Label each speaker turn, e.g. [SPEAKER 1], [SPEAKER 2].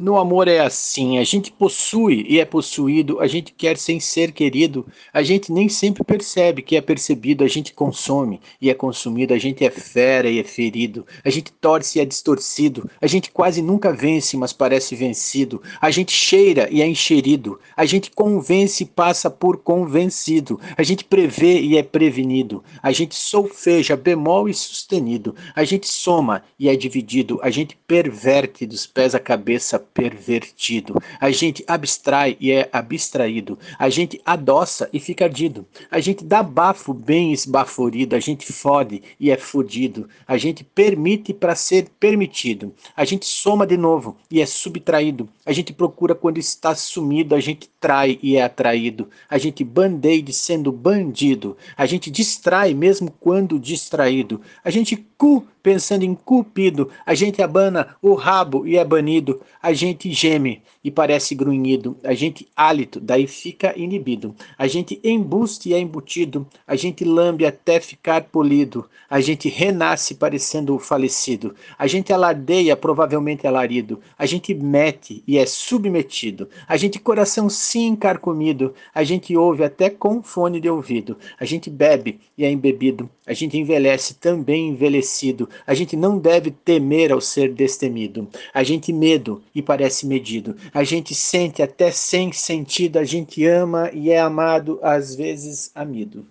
[SPEAKER 1] No amor é assim, a gente possui e é possuído, a gente quer sem ser querido, a gente nem sempre percebe que é percebido, a gente consome e é consumido, a gente é fera e é ferido, a gente torce e é distorcido, a gente quase nunca vence, mas parece vencido, a gente cheira e é encherido, a gente convence e passa por convencido, a gente prevê e é prevenido, a gente solfeja bemol e sustenido, a gente soma e é dividido, a gente perverte dos pés à cabeça pervertido. A gente abstrai e é abstraído. A gente adoça e fica ardido. A gente dá bafo bem esbaforido. A gente fode e é fodido. A gente permite para ser permitido. A gente soma de novo e é subtraído. A gente procura quando está sumido. A gente trai e é atraído. A gente bandeide sendo bandido. A gente distrai mesmo quando distraído. A gente cu pensando em cupido. A gente abana o rabo e é banido. A gente geme e parece grunhido. A gente hálito, daí fica inibido. A gente embuste e é embutido. A gente lambe até ficar polido. A gente renasce parecendo falecido. A gente alardeia, provavelmente alarido. A gente mete e é submetido. A gente coração sim carcomido. A gente ouve até com fone de ouvido. A gente bebe e é embebido. A gente envelhece também envelhecido. A gente não deve temer ao ser destemido. A gente medo e parece medido. A gente sente até sem sentido. A gente ama e é amado, às vezes amido.